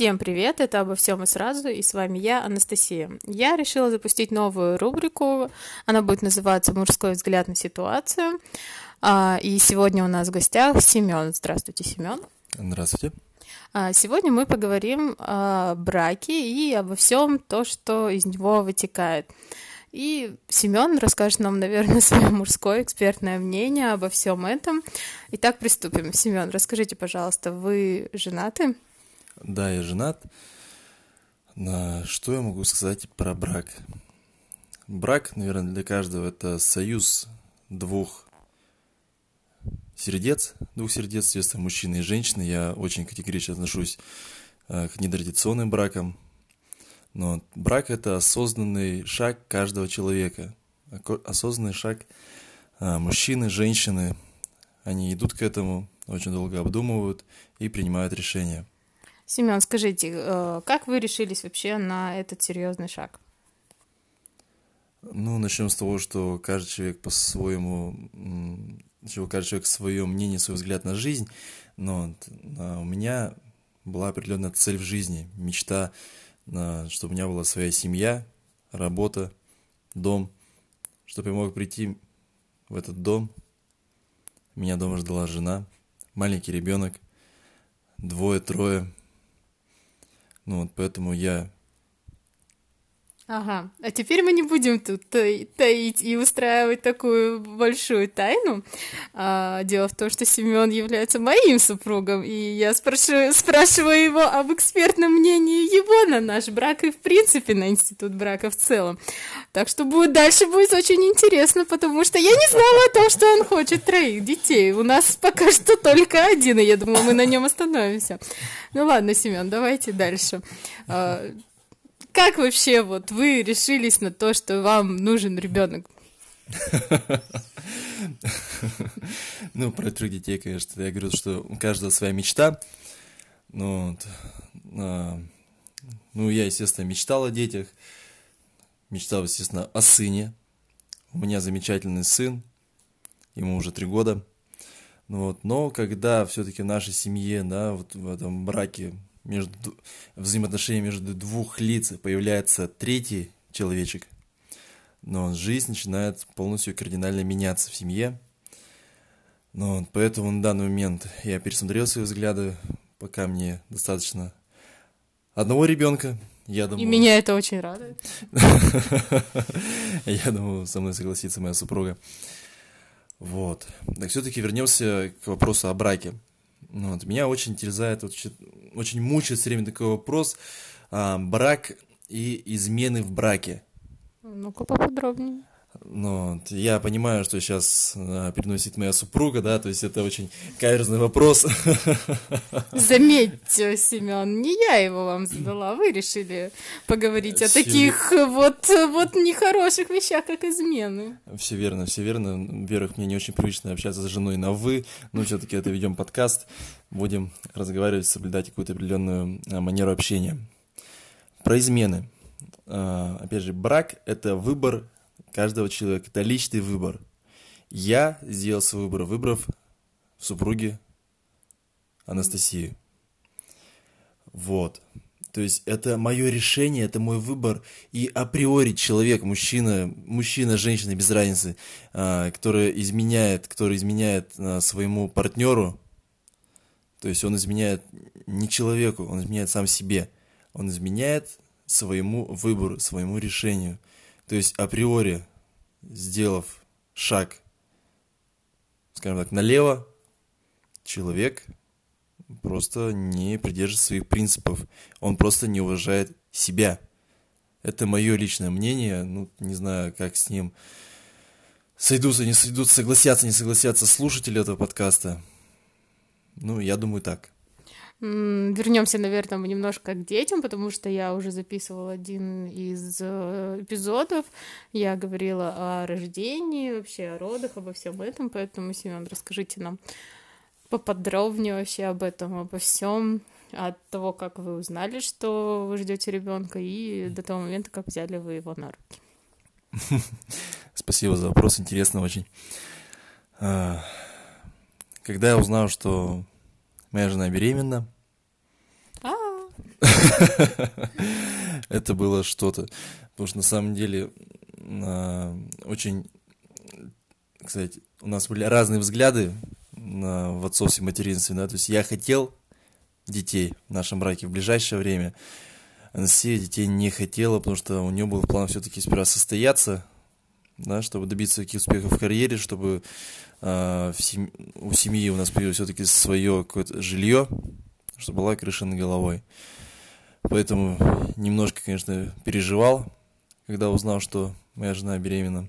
Всем привет, это обо всем и сразу, и с вами я, Анастасия. Я решила запустить новую рубрику, она будет называться «Мужской взгляд на ситуацию». А, и сегодня у нас в гостях Семен. Здравствуйте, Семен. Здравствуйте. А, сегодня мы поговорим о браке и обо всем то, что из него вытекает. И Семен расскажет нам, наверное, свое мужское экспертное мнение обо всем этом. Итак, приступим. Семен, расскажите, пожалуйста, вы женаты? Да, я женат. На что я могу сказать про брак? Брак, наверное, для каждого это союз двух сердец, двух сердец, соответственно, мужчины и женщины. Я очень категорично отношусь э, к нетрадиционным бракам. Но брак – это осознанный шаг каждого человека. Осознанный шаг э, мужчины, женщины. Они идут к этому, очень долго обдумывают и принимают решения. Семен, скажите, э, как вы решились вообще на этот серьезный шаг? Ну, начнем с того, что каждый человек по-своему, каждый человек свое мнение, свой взгляд на жизнь, но у меня была определенная цель в жизни, мечта, чтобы у меня была своя семья, работа, дом, чтобы я мог прийти в этот дом. Меня дома ждала жена, маленький ребенок, двое-трое, ну вот поэтому я Ага, а теперь мы не будем тут таить и устраивать такую большую тайну. А, дело в том, что Семен является моим супругом, и я спрашиваю, спрашиваю его об экспертном мнении его на наш брак и, в принципе, на институт брака в целом. Так что будет дальше будет очень интересно, потому что я не знала о том, что он хочет троих детей. У нас пока что только один, и я думаю, мы на нем остановимся. Ну ладно, Семен, давайте дальше. А, как вообще вот вы решились на то, что вам нужен ребенок? Ну, про трех детей, конечно, я говорю, что у каждого своя мечта. Ну, а, ну, я, естественно, мечтал о детях, мечтал, естественно, о сыне. У меня замечательный сын, ему уже три года. Ну, вот, но когда все-таки в нашей семье, да, вот в этом браке между взаимоотношения между двух лиц появляется третий человечек, но жизнь начинает полностью кардинально меняться в семье. Но поэтому на данный момент я пересмотрел свои взгляды, пока мне достаточно одного ребенка. Я думаю, И меня это очень радует. Я думаю, со мной согласится моя супруга. Вот. Так все-таки вернемся к вопросу о браке. Ну, вот, меня очень терзает, очень, очень мучает все время такой вопрос. А, брак и измены в браке. Ну-ка поподробнее. Ну, я понимаю, что сейчас а, переносит моя супруга, да, то есть это очень каверзный вопрос. Заметьте, Семен, не я его вам задала, вы решили поговорить о таких вот, вот нехороших вещах, как измены. Все верно, все верно. Во-первых, мне не очень привычно общаться с женой на «вы», но все-таки это ведем подкаст, будем разговаривать, соблюдать какую-то определенную а, манеру общения. Про измены. А, опять же, брак – это выбор каждого человека. Это личный выбор. Я сделал свой выбор, выбрав в супруге Анастасию. Вот. То есть это мое решение, это мой выбор. И априори человек, мужчина, мужчина, женщина, без разницы, а, который изменяет, который изменяет а, своему партнеру, то есть он изменяет не человеку, он изменяет сам себе. Он изменяет своему выбору, своему решению. То есть априори, сделав шаг, скажем так, налево, человек просто не придерживается своих принципов. Он просто не уважает себя. Это мое личное мнение. Ну, не знаю, как с ним сойдутся, не сойдутся, согласятся, не согласятся слушатели этого подкаста. Ну, я думаю так. Вернемся, наверное, немножко к детям, потому что я уже записывала один из э, эпизодов. Я говорила о рождении, вообще о родах, обо всем этом. Поэтому, Семен, расскажите нам поподробнее вообще об этом, обо всем, от того, как вы узнали, что вы ждете ребенка, и до того момента, как взяли вы его на руки. Спасибо за вопрос, интересно очень. А, когда я узнал, что моя жена беременна. А, Это было что-то. Потому что на самом деле а, очень, кстати, у нас были разные взгляды на, в отцовстве и материнстве, да, то есть я хотел детей в нашем браке в ближайшее время. Анастасия детей не хотела, потому что у нее был план все-таки сперва состояться, да, чтобы добиться таких успехов в карьере, чтобы э, сем... у семьи у нас появилось все-таки свое какое-то жилье, чтобы была крыша над головой. Поэтому немножко, конечно, переживал, когда узнал, что моя жена беременна.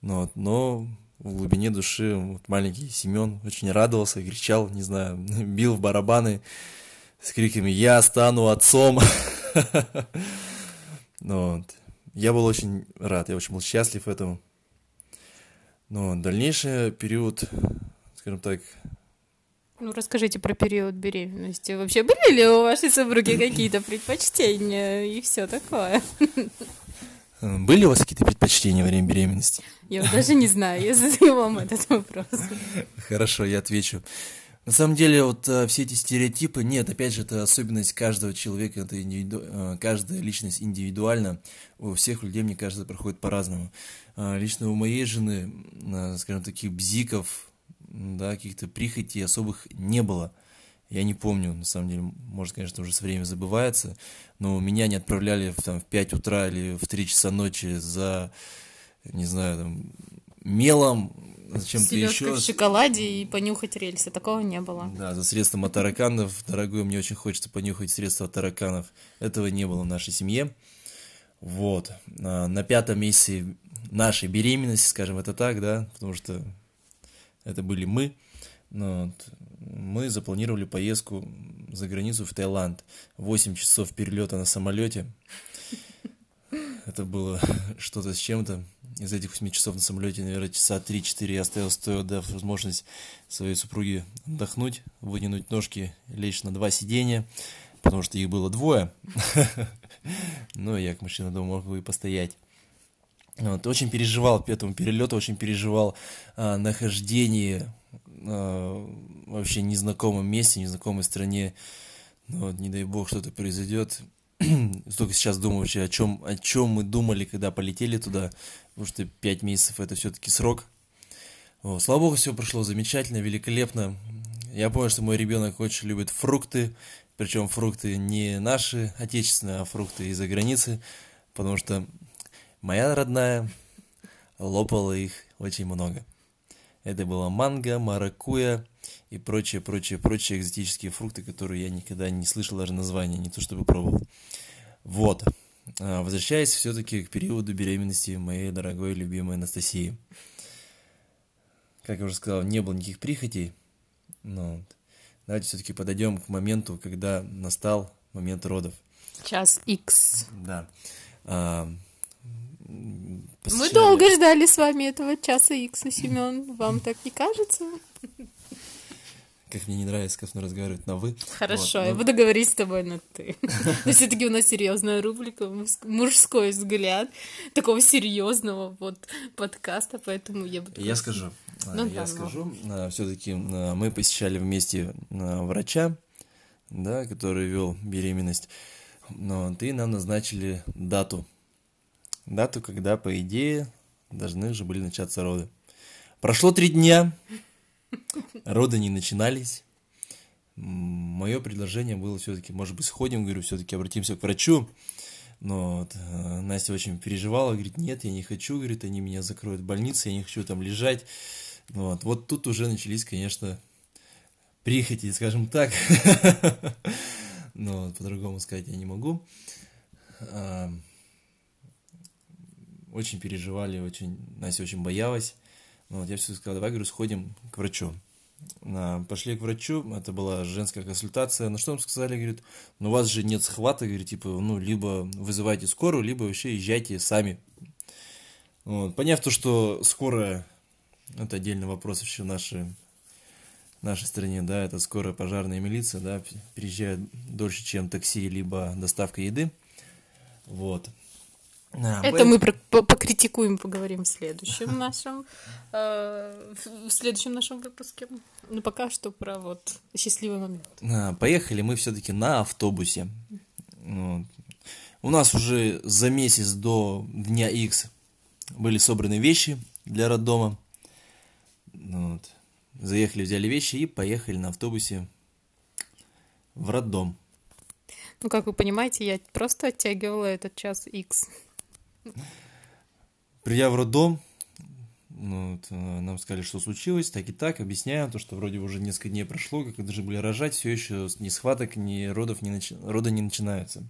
Но, вот, но в глубине души вот маленький Семен очень радовался, кричал, не знаю, бил в барабаны с криками «Я стану отцом!» Ну. Я был очень рад, я очень был счастлив этому. Но дальнейший период, скажем так... Ну, расскажите про период беременности. Вообще были ли у вашей супруги какие-то предпочтения и все такое? Были у вас какие-то предпочтения во время беременности? Я даже не знаю, я задаю вам этот вопрос. Хорошо, я отвечу. На самом деле, вот а, все эти стереотипы, нет, опять же, это особенность каждого человека, это индивиду... а, каждая личность индивидуальна. У всех людей, мне кажется, проходит по-разному. А, лично у моей жены, скажем, таких бзиков, да, каких-то прихотей особых не было. Я не помню, на самом деле, может, конечно, уже со временем забывается, но меня не отправляли в, там, в 5 утра или в 3 часа ночи за, не знаю, там, мелом, зачем-то еще. в шоколаде и понюхать рельсы, такого не было. Да, за средством от тараканов, дорогой, мне очень хочется понюхать средства от тараканов. Этого не было в нашей семье. Вот. А, на пятом месяце нашей беременности, скажем это так, да, потому что это были мы. Но вот, мы запланировали поездку за границу в Таиланд. 8 часов перелета на самолете. Это было что-то с чем-то. Из этих 8 часов на самолете, наверное, часа 3-4 я оставил, стоя, дав возможность своей супруге отдохнуть, вытянуть ножки, лечь на два сиденья, потому что их было двое. Но я, как мужчина, дома мог бы и постоять. Вот, очень переживал по этому перелету, очень переживал а, нахождение а, вообще незнакомом месте, незнакомой стране. Но вот, не дай бог, что-то произойдет. Только сейчас думаю вообще, о чем, о чем мы думали, когда полетели туда, потому что пять месяцев это все-таки срок. Вот. Слава богу, все прошло замечательно, великолепно. Я понял, что мой ребенок очень любит фрукты, причем фрукты не наши отечественные, а фрукты из-за границы, потому что моя родная лопала их очень много. Это было манго, маракуя и прочие, прочие, прочие экзотические фрукты, которые я никогда не слышал даже названия, не то чтобы пробовал. Вот. А, возвращаясь все-таки к периоду беременности моей дорогой любимой Анастасии. Как я уже сказал, не было никаких прихотей, но давайте все-таки подойдем к моменту, когда настал момент родов. Час X. Да. А, мы долго ждали с вами этого часа Икса, Семен. Вам так не кажется? Как мне не нравится, как он разговаривает на вы. Хорошо, вот, я но... буду говорить с тобой на ты. Но все-таки у нас серьезная рубрика, мужской взгляд такого серьезного вот подкаста, поэтому я буду. Я скажу. Ну, я скажу. Все-таки мы посещали вместе врача, да, который вел беременность. Но ты нам назначили дату дату, когда, по идее, должны уже были начаться роды. Прошло три дня, роды не начинались. Мое предложение было все-таки, может быть, сходим, говорю, все-таки обратимся к врачу. Но вот, э, Настя очень переживала, говорит, нет, я не хочу, говорит, они меня закроют в больнице, я не хочу там лежать. Вот, вот тут уже начались, конечно, прихоти, скажем так. Но по-другому сказать я не могу очень переживали, очень, Настя очень боялась. Ну, вот я все сказал, давай, говорю, сходим к врачу. Пошли к врачу, это была женская консультация. На что нам сказали, говорит, ну у вас же нет схвата, говорит, типа, ну, либо вызывайте скорую, либо вообще езжайте сами. Вот. Поняв то, что скорая, это отдельный вопрос вообще в нашей, стране, да, это скорая пожарная милиция, да, приезжает дольше, чем такси, либо доставка еды. Вот. А, Это мы покритикуем, поговорим в следующем нашем, э, в следующем нашем выпуске. Ну, пока что про вот счастливый момент. А, поехали мы все-таки на автобусе. Вот. У нас уже за месяц до дня X были собраны вещи для роддома. Вот. Заехали, взяли вещи и поехали на автобусе в роддом. Ну, как вы понимаете, я просто оттягивала этот час X. Придя в роддом, ну, вот, э, нам сказали, что случилось, так и так, объясняем, то, что вроде уже несколько дней прошло, как должны были рожать, все еще ни схваток, ни родов, ни начи... рода не начинаются.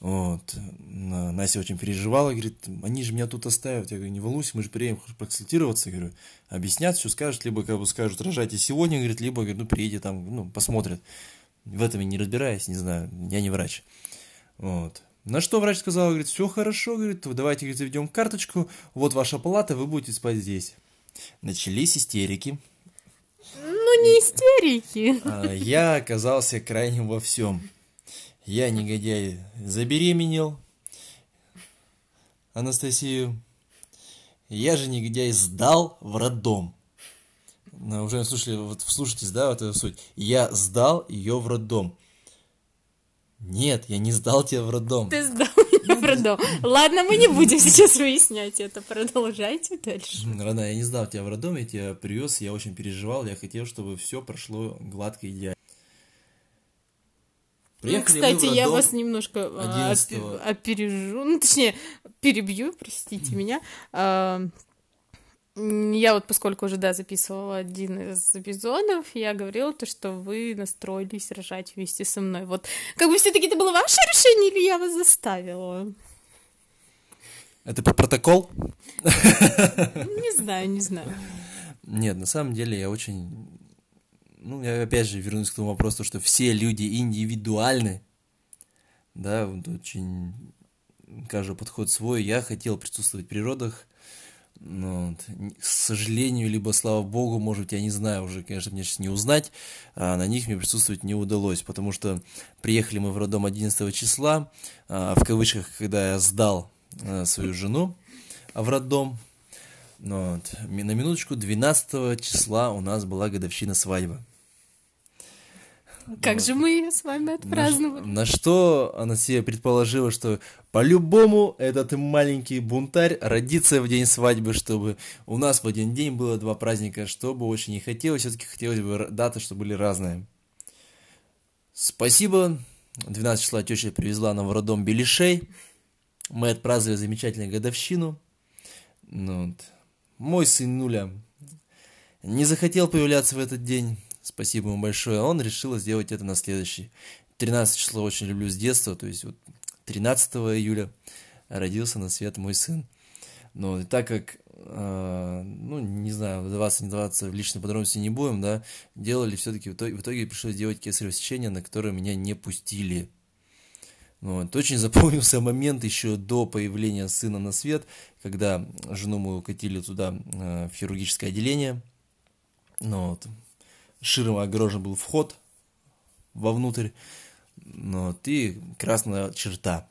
Вот. Настя очень переживала, говорит, они же меня тут оставят. Я говорю, не волнуйся, мы же приедем проконсультироваться. Я говорю, объяснят, что скажут, либо как бы скажут, рожайте сегодня, говорит, либо, говорит, ну, приедете там, ну, посмотрят. В этом я не разбираюсь, не знаю, я не врач. Вот. На что врач сказал, говорит, все хорошо, говорит, давайте говорит, заведем карточку, вот ваша палата, вы будете спать здесь. Начались истерики. Ну, не истерики. А, я оказался крайним во всем. Я, негодяй, забеременел Анастасию. Я же, негодяй, сдал в роддом. Ну, уже слушали, вот вслушайтесь, да, вот эту суть. Я сдал ее в роддом. Нет, я не сдал тебя в роддом. Ты сдал меня в роддом. Ладно, мы не будем сейчас выяснять это. Продолжайте дальше. Родная, я не сдал тебя в роддом, я тебя привез, я очень переживал, я хотел, чтобы все прошло гладко и идеально. ну, кстати, я вас немножко 11 а, опережу, ну, точнее, перебью, простите меня. Я вот, поскольку уже, да, записывала один из эпизодов, я говорила то, что вы настроились рожать вместе со мной. Вот, как бы все таки это было ваше решение или я вас заставила? Это по протокол? Не знаю, не знаю. Нет, на самом деле я очень... Ну, я опять же вернусь к тому вопросу, что все люди индивидуальны. Да, вот очень... Каждый подход свой. Я хотел присутствовать в природах, ну, вот. К сожалению, либо слава богу, может быть, я не знаю уже, конечно, мне сейчас не узнать, а на них мне присутствовать не удалось, потому что приехали мы в роддом 11 числа, а, в кавычках, когда я сдал а, свою жену в роддом, ну, вот. на минуточку 12 числа у нас была годовщина свадьбы. Как вот. же мы ее с вами отпраздновали? На, на что она себе предположила, что по-любому этот маленький бунтарь родится в день свадьбы, чтобы у нас в один день было два праздника, чтобы очень не хотелось, все-таки хотелось бы даты, чтобы были разные. Спасибо. 12 числа теща привезла нам в роддом беляшей. Мы отпраздновали замечательную годовщину. Ну, вот. Мой сын Нуля не захотел появляться в этот день. Спасибо ему большое. Он решил сделать это на следующий. 13 число очень люблю с детства, то есть вот 13 июля родился на свет мой сын. Но так как, э, ну, не знаю, вдаваться, не вдаваться в личные подробности не будем, да, делали все-таки, в итоге, в итоге пришлось делать кесарево сечение, на которое меня не пустили. Вот. Очень запомнился момент еще до появления сына на свет, когда жену мы укатили туда, э, в хирургическое отделение. Ну, вот широм огорожен был вход вовнутрь, но ты красная черта.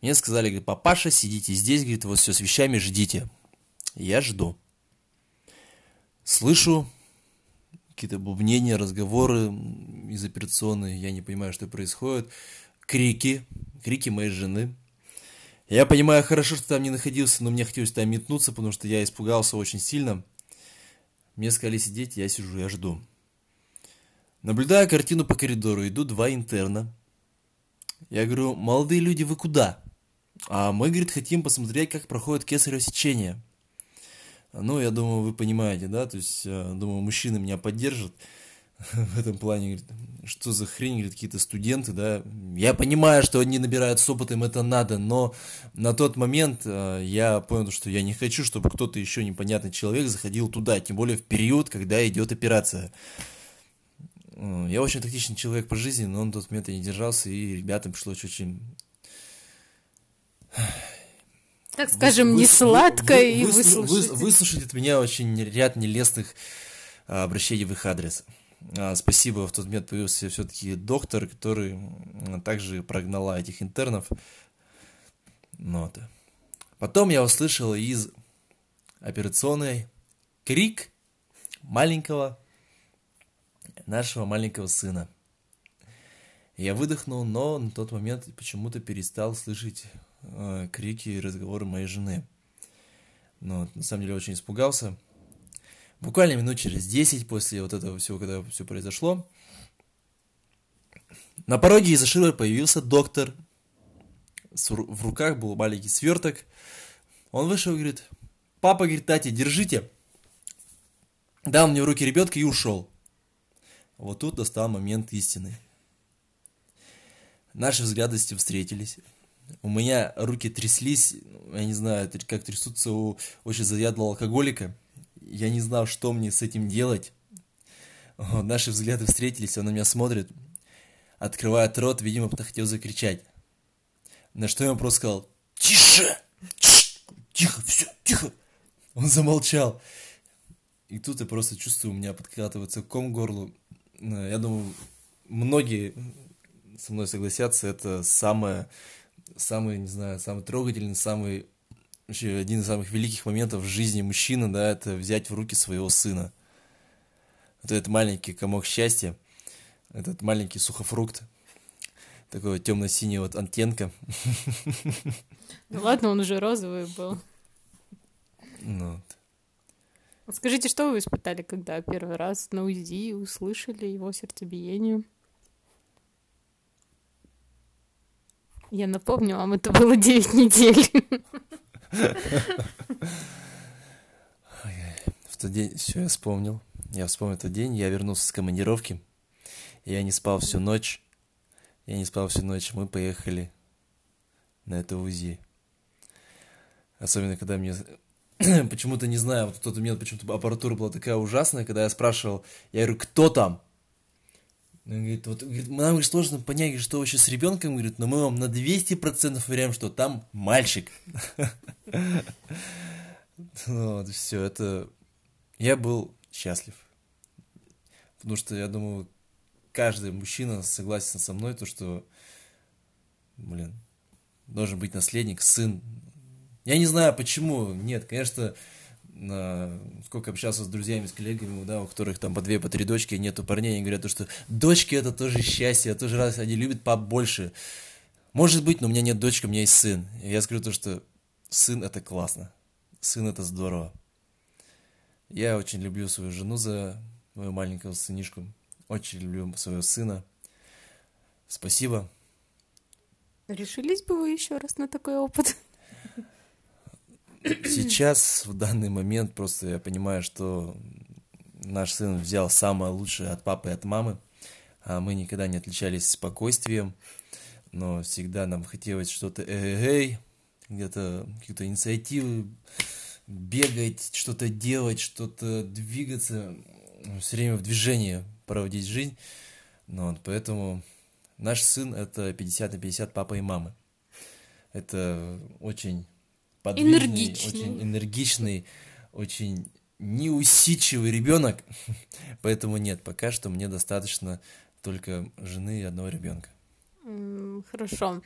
Мне сказали, говорит, папаша, сидите здесь, говорит, вот все с вещами ждите. Я жду. Слышу какие-то бубнения, разговоры из операционной, я не понимаю, что происходит. Крики, крики моей жены. Я понимаю хорошо, что там не находился, но мне хотелось там метнуться, потому что я испугался очень сильно. Мне сказали сидеть, я сижу, я жду. Наблюдая картину по коридору, идут два интерна. Я говорю, молодые люди, вы куда? А мы, говорит, хотим посмотреть, как проходит кесарево сечение. Ну, я думаю, вы понимаете, да, то есть, э, думаю, мужчины меня поддержат в этом плане, говорит, что за хрень, говорит, какие-то студенты, да, я понимаю, что они набирают с опытом, это надо, но на тот момент э, я понял, что я не хочу, чтобы кто-то еще непонятный человек заходил туда, тем более в период, когда идет операция. Я очень тактичный человек по жизни, но он в тот момент не держался, и ребятам пришлось очень так скажем, не сладко вы, и выслушать. Вы, выслушать от меня очень ряд нелестных а, обращений в их адрес. А, спасибо, в тот момент появился все-таки доктор, который также прогнала этих интернов. Ну, вот. Потом я услышал из операционной крик маленького, нашего маленького сына. Я выдохнул, но на тот момент почему-то перестал слышать э, крики и разговоры моей жены. Но на самом деле очень испугался. Буквально минут через 10 после вот этого всего, когда все произошло, на пороге из Ашира появился доктор. В руках был маленький сверток. Он вышел и говорит, папа, говорит, Тати, держите. Дал мне в руки ребенка и ушел. Вот тут настал момент истины. Наши взгляды с ним встретились. У меня руки тряслись, я не знаю, как трясутся у очень заядлого алкоголика. Я не знал, что мне с этим делать. Наши взгляды встретились, он на меня смотрит, открывает рот, видимо, хотел закричать. На что я ему просто сказал, тише, тихо, все, тихо. Он замолчал. И тут я просто чувствую, у меня подкатывается ком горлу. Э, я думаю, многие со мной согласятся, это самое, самый, не знаю, самый трогательный, самый, вообще один из самых великих моментов в жизни мужчины, да, это взять в руки своего сына. Вот этот маленький комок счастья – этот маленький сухофрукт, такой темно-синий вот антенка. Ну ладно, он уже розовый был. Ну. Скажите, что вы испытали, когда первый раз на УЗИ услышали его сердцебиение? Я напомню вам, это было 9 недель. В тот день, все, я вспомнил. Я вспомнил тот день, я вернулся с командировки. Я не спал всю ночь. Я не спал всю ночь. Мы поехали на это УЗИ. Особенно, когда мне... почему-то, не знаю, вот в тот момент почему-то аппаратура была такая ужасная, когда я спрашивал, я говорю, кто там? Он говорит, вот, говорит, нам говорит, сложно понять, что вообще с ребенком, говорит, но мы вам на 200% уверяем, что там мальчик. Вот, все, это... Я был счастлив. Потому что я думаю, каждый мужчина согласен со мной, то, что, блин, должен быть наследник, сын. Я не знаю, почему. Нет, конечно. Сколько общался с друзьями, с коллегами, да, у которых там по две, по три дочки, нету парней, они говорят, то, что дочки это тоже счастье, тоже раз, они любят пап больше. Может быть, но у меня нет дочки, у меня есть сын. И я скажу то, что сын это классно, сын это здорово. Я очень люблю свою жену за мою маленького сынишку. Очень люблю своего сына. Спасибо. Решились бы вы еще раз на такой опыт? Сейчас, в данный момент, просто я понимаю, что наш сын взял самое лучшее от папы и от мамы. А мы никогда не отличались спокойствием, но всегда нам хотелось что-то эй, где-то какие-то инициативы, бегать, что-то делать, что-то двигаться, все время в движении проводить жизнь. Ну, вот, поэтому наш сын это 50 на 50 папа и мамы. Это очень подвижный, энергичный. очень энергичный, очень неусидчивый ребенок. Поэтому нет, пока что мне достаточно только жены и одного ребенка. Хорошо.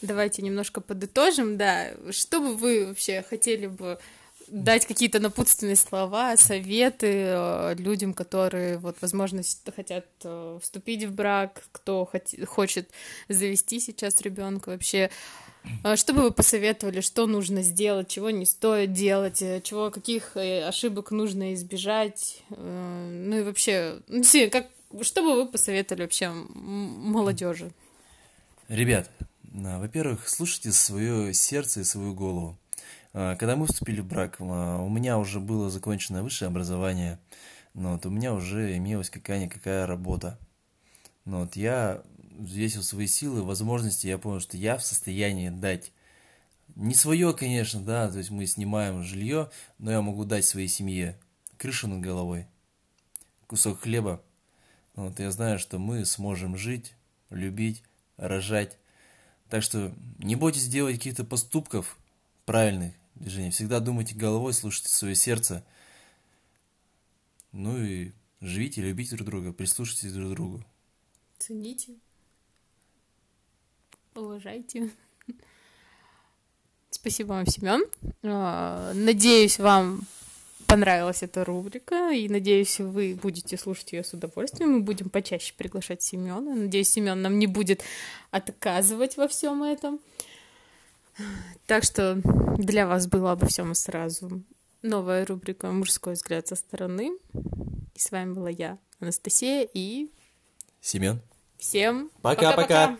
Давайте немножко подытожим, да. Что бы вы вообще хотели бы дать какие-то напутственные слова, советы э, людям, которые, вот, возможно, хотят э, вступить в брак, кто хочет завести сейчас ребенка вообще. Э, что бы вы посоветовали, что нужно сделать, чего не стоит делать, чего, каких ошибок нужно избежать, ну и вообще, ну, как, что бы вы посоветовали вообще молодежи? Ребят, во-первых, слушайте свое сердце и свою голову. Когда мы вступили в брак, у меня уже было закончено высшее образование, но вот у меня уже имелась какая-никакая работа. Но вот я взвесил свои силы, возможности, я понял, что я в состоянии дать не свое, конечно, да, то есть мы снимаем жилье, но я могу дать своей семье крышу над головой, кусок хлеба. Вот я знаю, что мы сможем жить, любить, рожать. Так что не бойтесь делать каких-то поступков правильных, движение. Всегда думайте головой, слушайте свое сердце. Ну и живите, любите друг друга, прислушайтесь друг к другу. Цените. Уважайте. Спасибо вам, Семен. А, надеюсь, вам понравилась эта рубрика, и надеюсь, вы будете слушать ее с удовольствием. Мы будем почаще приглашать Семена. Надеюсь, Семен нам не будет отказывать во всем этом. Так что для вас было обо всем и сразу. Новая рубрика «Мужской взгляд со стороны». И с вами была я, Анастасия, и... Семен. Всем Пока-пока.